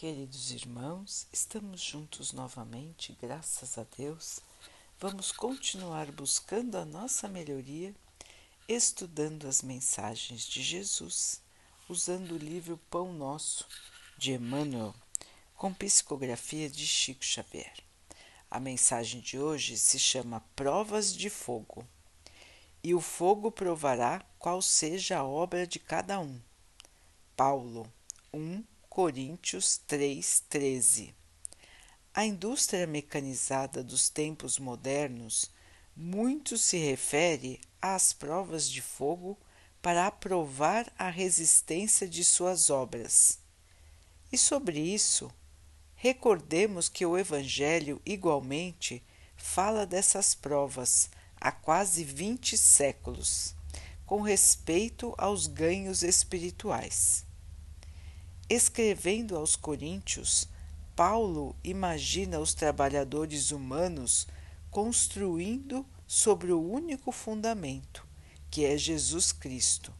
Queridos irmãos, estamos juntos novamente, graças a Deus. Vamos continuar buscando a nossa melhoria, estudando as mensagens de Jesus, usando o livro Pão Nosso, de Emmanuel, com psicografia de Chico Xavier. A mensagem de hoje se chama Provas de Fogo. E o fogo provará qual seja a obra de cada um. Paulo 1, Coríntios 3:13. A indústria mecanizada dos tempos modernos muito se refere às provas de fogo para aprovar a resistência de suas obras. E sobre isso, recordemos que o Evangelho igualmente fala dessas provas há quase 20 séculos, com respeito aos ganhos espirituais. Escrevendo aos Coríntios, Paulo imagina os trabalhadores humanos construindo sobre o único fundamento, que é Jesus Cristo,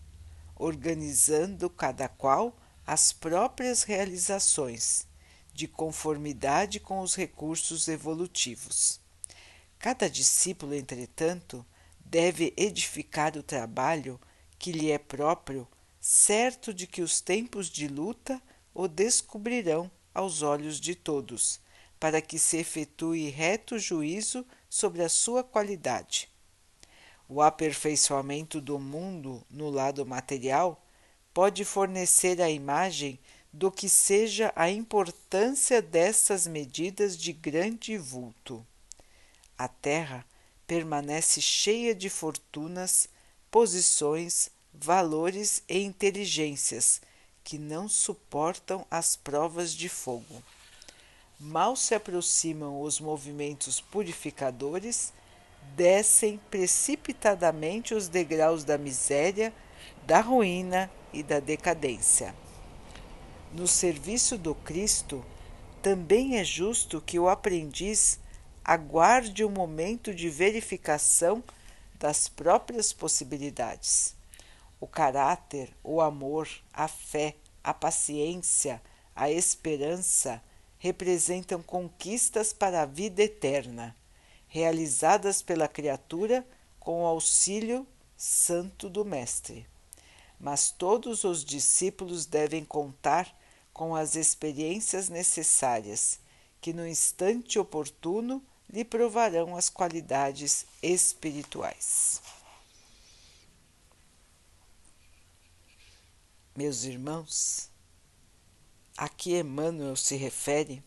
organizando cada qual as próprias realizações, de conformidade com os recursos evolutivos. Cada discípulo, entretanto, deve edificar o trabalho que lhe é próprio certo de que os tempos de luta o descobrirão aos olhos de todos, para que se efetue reto juízo sobre a sua qualidade. O aperfeiçoamento do mundo no lado material pode fornecer a imagem do que seja a importância dessas medidas de grande vulto. A Terra permanece cheia de fortunas, posições, valores e inteligências que não suportam as provas de fogo. Mal se aproximam os movimentos purificadores, descem precipitadamente os degraus da miséria, da ruína e da decadência. No serviço do Cristo, também é justo que o aprendiz aguarde o momento de verificação das próprias possibilidades o caráter, o amor, a fé, a paciência, a esperança representam conquistas para a vida eterna, realizadas pela criatura com o auxílio santo do Mestre. Mas todos os discípulos devem contar com as experiências necessárias, que no instante oportuno lhe provarão as qualidades espirituais. Meus irmãos, aqui Emmanuel se refere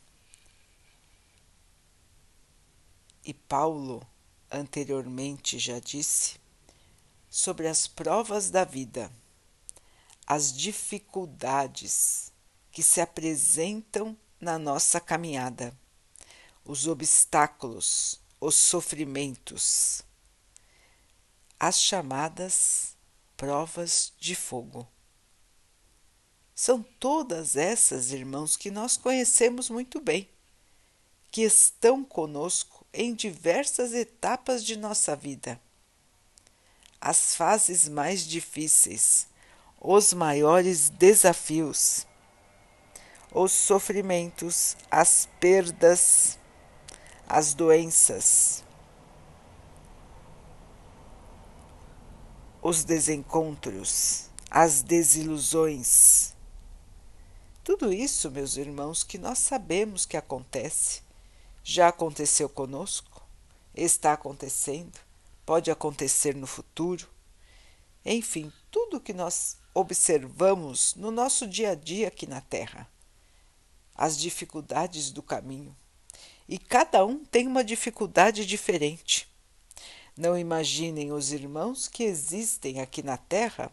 e Paulo anteriormente já disse sobre as provas da vida, as dificuldades que se apresentam na nossa caminhada, os obstáculos, os sofrimentos, as chamadas provas de fogo. São todas essas, irmãos, que nós conhecemos muito bem, que estão conosco em diversas etapas de nossa vida. As fases mais difíceis, os maiores desafios, os sofrimentos, as perdas, as doenças, os desencontros, as desilusões tudo isso, meus irmãos, que nós sabemos que acontece, já aconteceu conosco, está acontecendo, pode acontecer no futuro. Enfim, tudo que nós observamos no nosso dia a dia aqui na Terra, as dificuldades do caminho. E cada um tem uma dificuldade diferente. Não imaginem os irmãos que existem aqui na Terra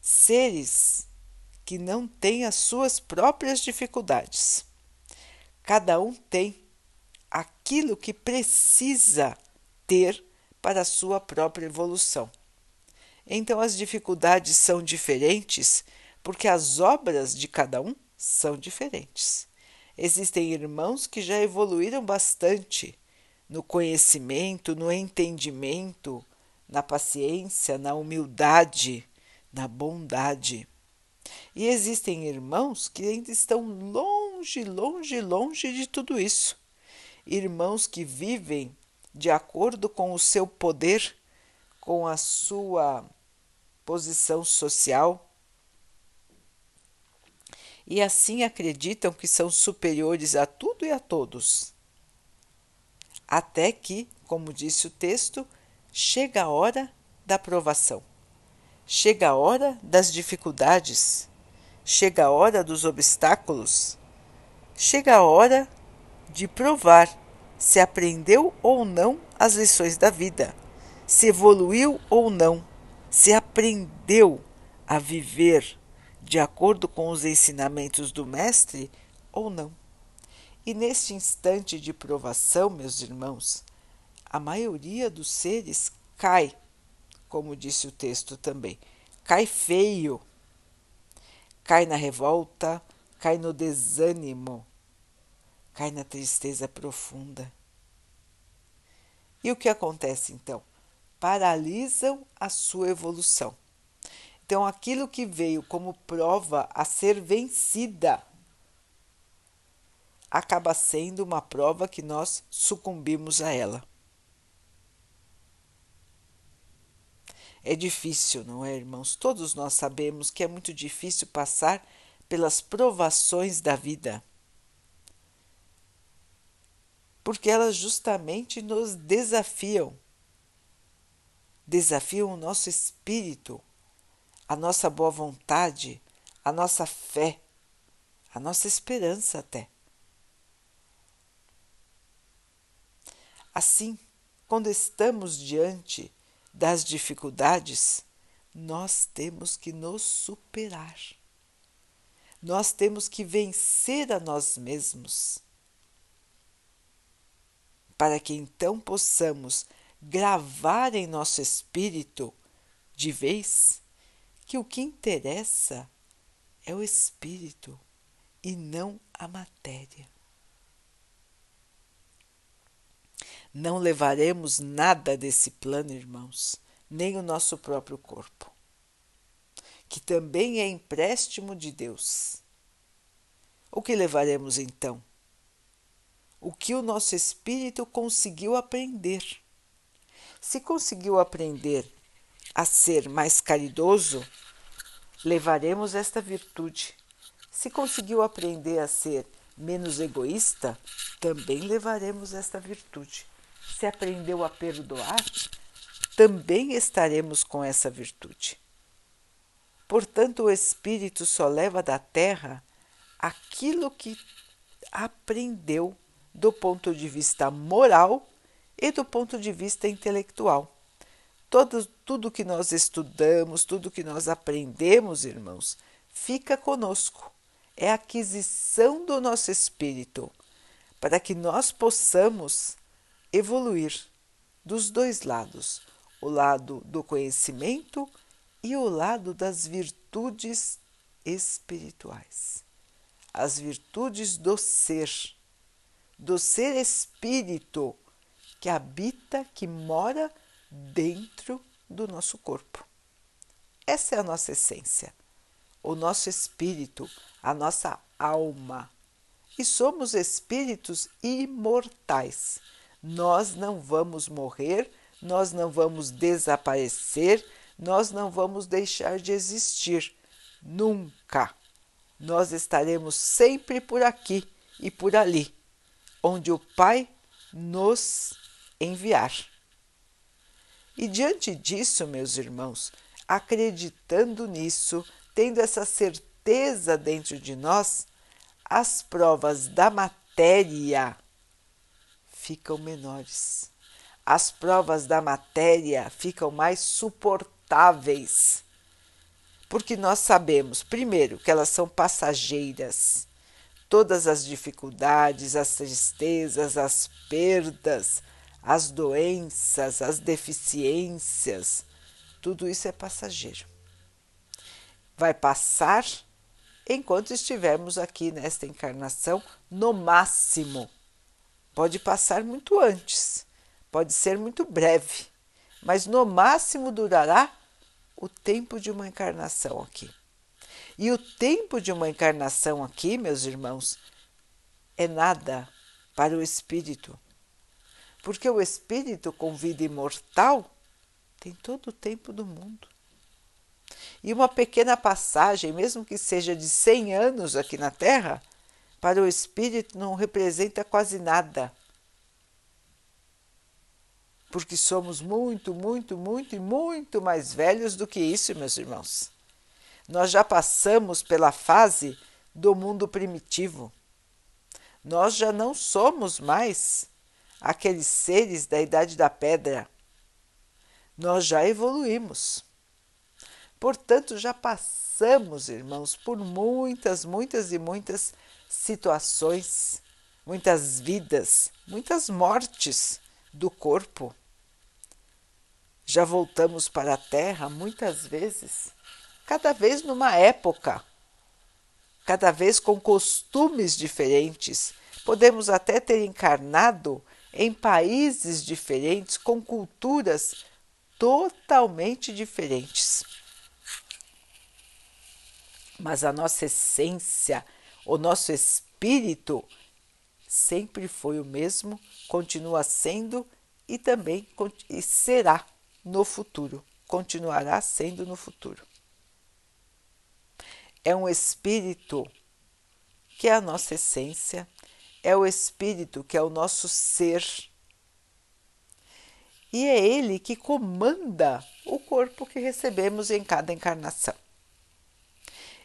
seres que não tem as suas próprias dificuldades. Cada um tem aquilo que precisa ter para a sua própria evolução. Então as dificuldades são diferentes porque as obras de cada um são diferentes. Existem irmãos que já evoluíram bastante no conhecimento, no entendimento, na paciência, na humildade, na bondade. E existem irmãos que ainda estão longe, longe, longe de tudo isso. Irmãos que vivem de acordo com o seu poder, com a sua posição social, e assim acreditam que são superiores a tudo e a todos. Até que, como disse o texto, chega a hora da provação, chega a hora das dificuldades, chega a hora dos obstáculos, chega a hora de provar se aprendeu ou não as lições da vida, se evoluiu ou não, se aprendeu a viver de acordo com os ensinamentos do Mestre ou não. E neste instante de provação, meus irmãos, a maioria dos seres cai, como disse o texto também, cai feio, cai na revolta, cai no desânimo, cai na tristeza profunda. E o que acontece então? Paralisam a sua evolução. Então, aquilo que veio como prova a ser vencida acaba sendo uma prova que nós sucumbimos a ela. É difícil, não é, irmãos? Todos nós sabemos que é muito difícil passar pelas provações da vida. Porque elas justamente nos desafiam. Desafiam o nosso espírito a nossa boa vontade, a nossa fé, a nossa esperança até. Assim, quando estamos diante das dificuldades, nós temos que nos superar. Nós temos que vencer a nós mesmos, para que então possamos gravar em nosso espírito de vez que o que interessa é o espírito e não a matéria. Não levaremos nada desse plano, irmãos, nem o nosso próprio corpo, que também é empréstimo de Deus. O que levaremos então? O que o nosso espírito conseguiu aprender. Se conseguiu aprender a ser mais caridoso, levaremos esta virtude. Se conseguiu aprender a ser menos egoísta, também levaremos esta virtude. Se aprendeu a perdoar, também estaremos com essa virtude. Portanto, o espírito só leva da terra aquilo que aprendeu do ponto de vista moral e do ponto de vista intelectual. Todo, tudo que nós estudamos, tudo que nós aprendemos, irmãos, fica conosco. É aquisição do nosso espírito, para que nós possamos evoluir dos dois lados, o lado do conhecimento e o lado das virtudes espirituais, as virtudes do ser, do ser espírito que habita, que mora dentro do nosso corpo. Essa é a nossa essência, o nosso espírito, a nossa alma. E somos espíritos imortais. Nós não vamos morrer, nós não vamos desaparecer, nós não vamos deixar de existir. Nunca. Nós estaremos sempre por aqui e por ali, onde o Pai nos enviar. E diante disso, meus irmãos, acreditando nisso, tendo essa certeza dentro de nós, as provas da matéria ficam menores. As provas da matéria ficam mais suportáveis. Porque nós sabemos, primeiro, que elas são passageiras. Todas as dificuldades, as tristezas, as perdas, as doenças, as deficiências, tudo isso é passageiro. Vai passar enquanto estivermos aqui nesta encarnação, no máximo. Pode passar muito antes, pode ser muito breve, mas no máximo durará o tempo de uma encarnação aqui. E o tempo de uma encarnação aqui, meus irmãos, é nada para o espírito, porque o espírito com vida imortal tem todo o tempo do mundo. E uma pequena passagem, mesmo que seja de 100 anos aqui na Terra, para o espírito não representa quase nada. Porque somos muito, muito, muito e muito mais velhos do que isso, meus irmãos. Nós já passamos pela fase do mundo primitivo. Nós já não somos mais aqueles seres da idade da pedra. Nós já evoluímos. Portanto, já passamos, irmãos, por muitas, muitas e muitas situações, muitas vidas, muitas mortes do corpo. Já voltamos para a Terra muitas vezes, cada vez numa época, cada vez com costumes diferentes. Podemos até ter encarnado em países diferentes, com culturas totalmente diferentes. Mas a nossa essência, o nosso espírito sempre foi o mesmo, continua sendo e também e será no futuro, continuará sendo no futuro. É um espírito que é a nossa essência, é o espírito que é o nosso ser. E é ele que comanda o corpo que recebemos em cada encarnação.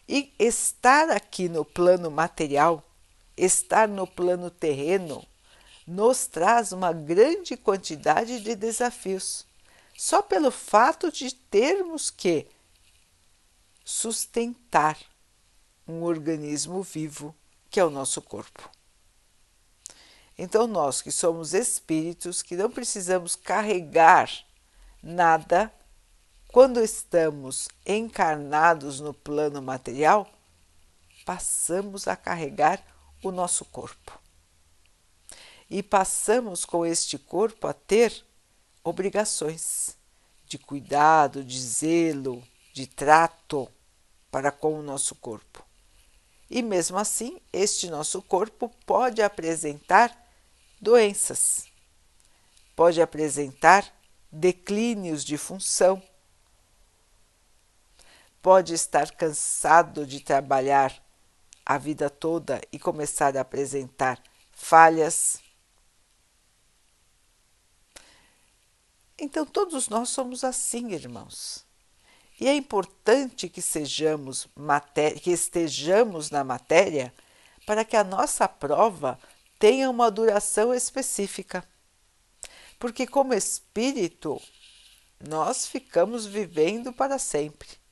E estar aqui no plano material, estar no plano terreno, nos traz uma grande quantidade de desafios, só pelo fato de termos que sustentar um organismo vivo que é o nosso corpo. Então, nós que somos espíritos, que não precisamos carregar nada, quando estamos encarnados no plano material, passamos a carregar o nosso corpo. E passamos com este corpo a ter obrigações de cuidado, de zelo, de trato para com o nosso corpo. E mesmo assim, este nosso corpo pode apresentar doenças, pode apresentar declínios de função pode estar cansado de trabalhar a vida toda e começar a apresentar falhas. Então, todos nós somos assim, irmãos. E é importante que sejamos que estejamos na matéria para que a nossa prova tenha uma duração específica. Porque como espírito, nós ficamos vivendo para sempre.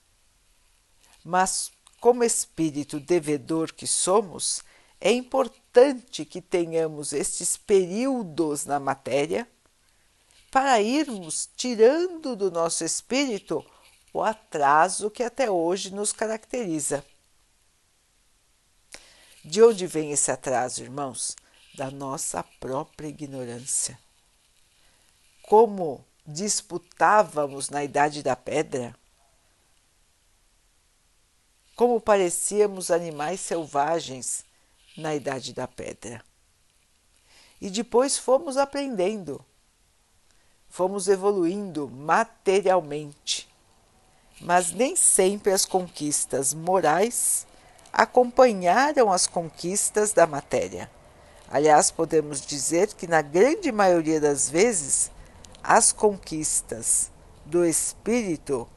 Mas, como espírito devedor que somos, é importante que tenhamos estes períodos na matéria para irmos tirando do nosso espírito o atraso que até hoje nos caracteriza. De onde vem esse atraso, irmãos? Da nossa própria ignorância. Como disputávamos na Idade da Pedra, como parecíamos animais selvagens na Idade da Pedra. E depois fomos aprendendo, fomos evoluindo materialmente, mas nem sempre as conquistas morais acompanharam as conquistas da matéria. Aliás, podemos dizer que na grande maioria das vezes as conquistas do espírito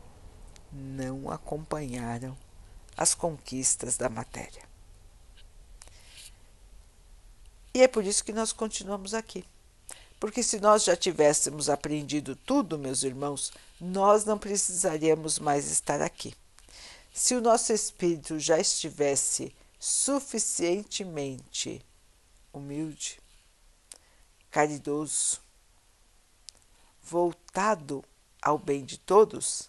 não acompanharam as conquistas da matéria. E é por isso que nós continuamos aqui. Porque se nós já tivéssemos aprendido tudo, meus irmãos, nós não precisaríamos mais estar aqui. Se o nosso espírito já estivesse suficientemente humilde, caridoso, voltado ao bem de todos,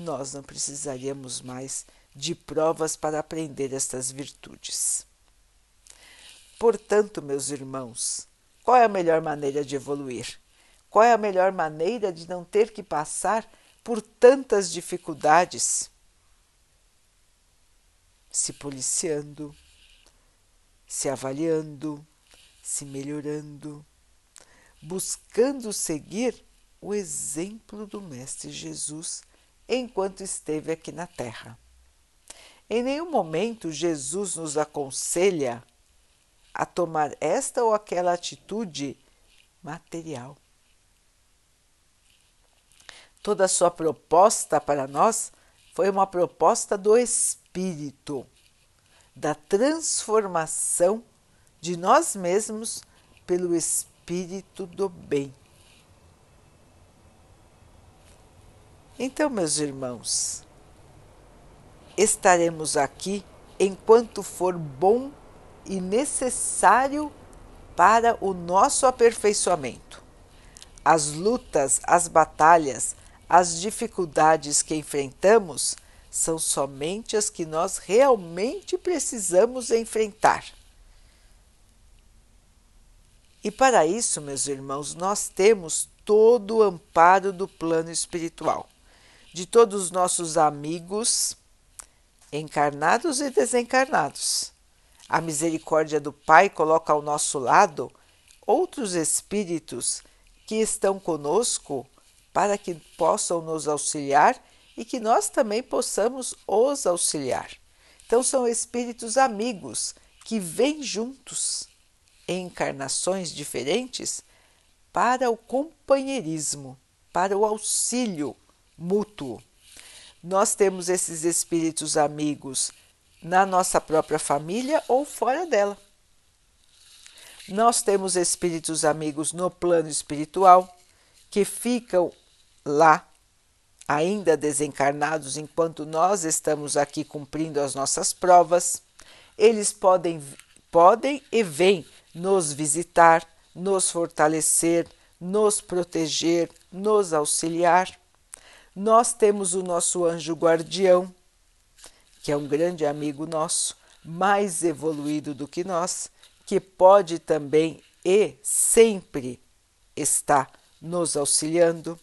nós não precisaríamos mais de provas para aprender estas virtudes. Portanto, meus irmãos, qual é a melhor maneira de evoluir? Qual é a melhor maneira de não ter que passar por tantas dificuldades? Se policiando, se avaliando, se melhorando, buscando seguir o exemplo do Mestre Jesus enquanto esteve aqui na Terra. Em nenhum momento Jesus nos aconselha a tomar esta ou aquela atitude material. Toda a sua proposta para nós foi uma proposta do Espírito, da transformação de nós mesmos pelo Espírito do bem. Então, meus irmãos, estaremos aqui enquanto for bom e necessário para o nosso aperfeiçoamento. As lutas, as batalhas, as dificuldades que enfrentamos são somente as que nós realmente precisamos enfrentar. E para isso, meus irmãos, nós temos todo o amparo do plano espiritual, de todos os nossos amigos, encarnados e desencarnados. A misericórdia do Pai coloca ao nosso lado outros espíritos que estão conosco para que possam nos auxiliar e que nós também possamos os auxiliar. Então, são espíritos amigos que vêm juntos em encarnações diferentes para o companheirismo, para o auxílio mútuo. Nós temos esses espíritos amigos na nossa própria família ou fora dela. Nós temos espíritos amigos no plano espiritual que ficam lá, ainda desencarnados, enquanto nós estamos aqui cumprindo as nossas provas. Eles podem, podem e vêm nos visitar, nos fortalecer, nos proteger, nos auxiliar. Nós temos o nosso anjo guardião, que é um grande amigo nosso, mais evoluído do que nós, que pode também e sempre está nos auxiliando.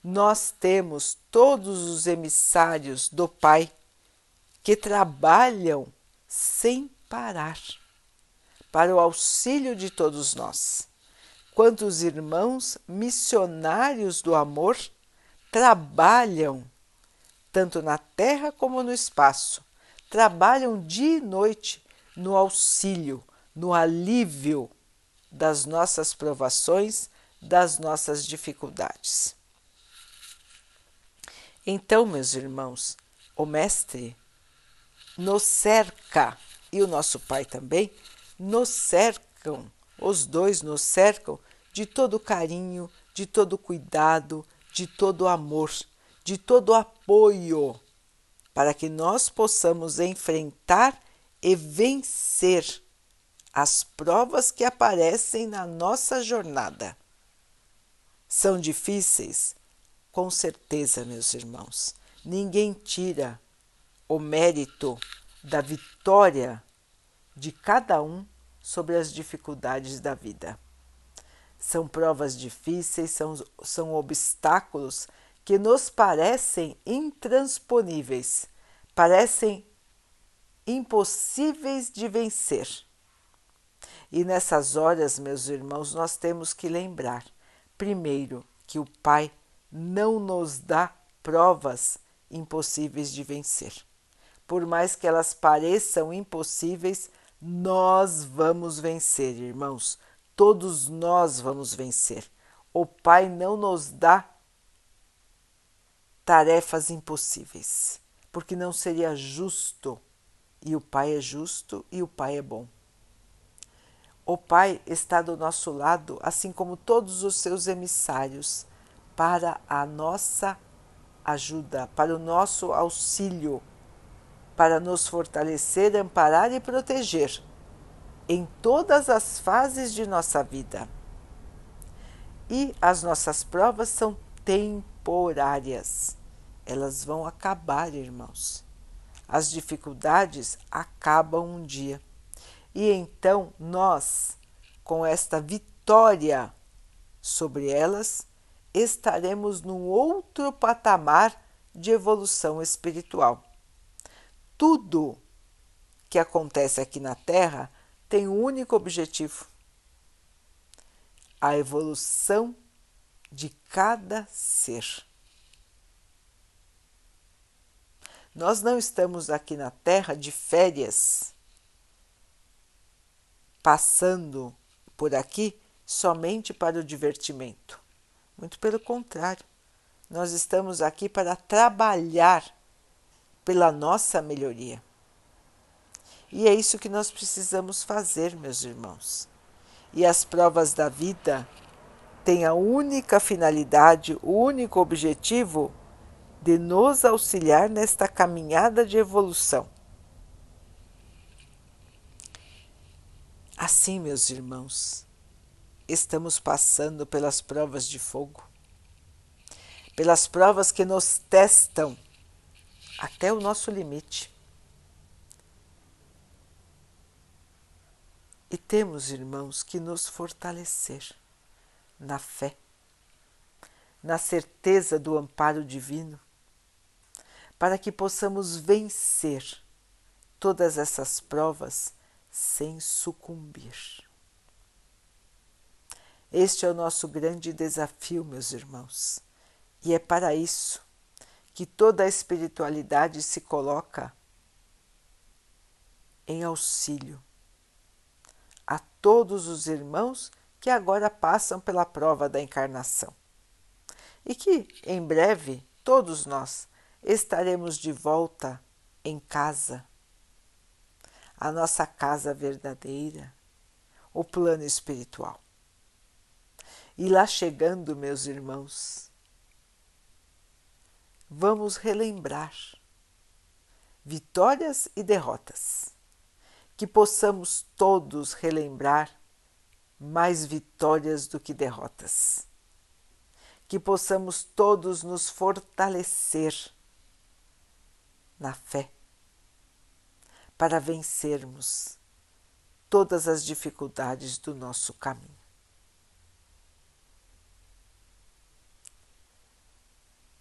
Nós temos todos os emissários do Pai que trabalham sem parar para o auxílio de todos nós. Quantos irmãos missionários do amor trabalham, tanto na terra como no espaço, trabalham dia e noite no auxílio, no alívio das nossas provações, das nossas dificuldades. Então, meus irmãos, o Mestre nos cerca e o nosso Pai também nos cercam, os dois nos cercam de todo carinho, de todo cuidado, de todo amor, de todo apoio, para que nós possamos enfrentar e vencer as provas que aparecem na nossa jornada. São difíceis? Com certeza, meus irmãos. Ninguém tira o mérito da vitória de cada um sobre as dificuldades da vida. São provas difíceis, são, são obstáculos que nos parecem intransponíveis, parecem impossíveis de vencer. E nessas horas, meus irmãos, nós temos que lembrar, primeiro, que o Pai não nos dá provas impossíveis de vencer. Por mais que elas pareçam impossíveis, nós vamos vencer, irmãos. Todos nós vamos vencer. O Pai não nos dá tarefas impossíveis, porque não seria justo. E o Pai é justo e o Pai é bom. O Pai está do nosso lado, assim como todos os seus emissários, para a nossa ajuda, para o nosso auxílio para nos fortalecer, amparar e proteger em todas as fases de nossa vida. E as nossas provas são temporárias. Elas vão acabar, irmãos. As dificuldades acabam um dia. E então nós, com esta vitória sobre elas, estaremos num outro patamar de evolução espiritual tudo que acontece aqui na Terra tem um único objetivo: a evolução de cada ser. Nós não estamos aqui na Terra de férias, passando por aqui somente para o divertimento. Muito pelo contrário, nós estamos aqui para trabalhar pela nossa melhoria. E é isso que nós precisamos fazer, meus irmãos. E as provas da vida têm a única finalidade, o único objetivo de nos auxiliar nesta caminhada de evolução. Assim, meus irmãos, estamos passando pelas provas de fogo, pelas provas que nos testam até o nosso limite. E temos, irmãos, que nos fortalecer na fé, na certeza do amparo divino, para que possamos vencer todas essas provas sem sucumbir. Este é o nosso grande desafio, meus irmãos, e é para isso que toda a espiritualidade se coloca em auxílio a todos os irmãos que agora passam pela prova da encarnação. E que, em breve, todos nós estaremos de volta em casa, a nossa casa verdadeira, o plano espiritual. E lá chegando, meus irmãos, vamos relembrar vitórias e derrotas que possamos todos relembrar mais vitórias do que derrotas. Que possamos todos nos fortalecer na fé para vencermos todas as dificuldades do nosso caminho.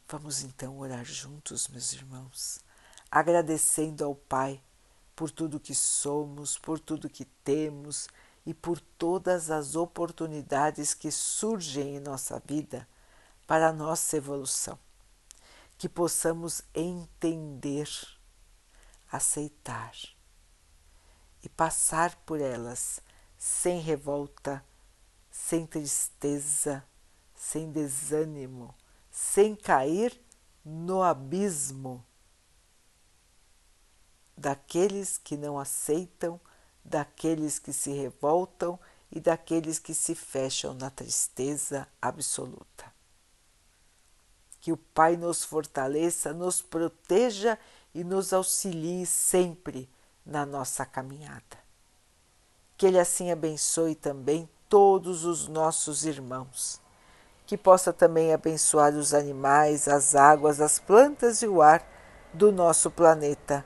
Vamos então orar juntos, meus irmãos, agradecendo ao Pai por tudo que somos, por tudo que temos e por todas as oportunidades que surgem em nossa vida para a nossa evolução. Que possamos entender, aceitar e passar por elas sem revolta, sem tristeza, sem desânimo, sem cair no abismo daqueles que não aceitam, daqueles que se revoltam e daqueles que se fecham na tristeza absoluta. Que o Pai nos fortaleça, nos proteja e nos auxilie sempre na nossa caminhada. Que Ele assim abençoe também todos os nossos irmãos. Que possa também abençoar os animais, as águas, as plantas e o ar do nosso planeta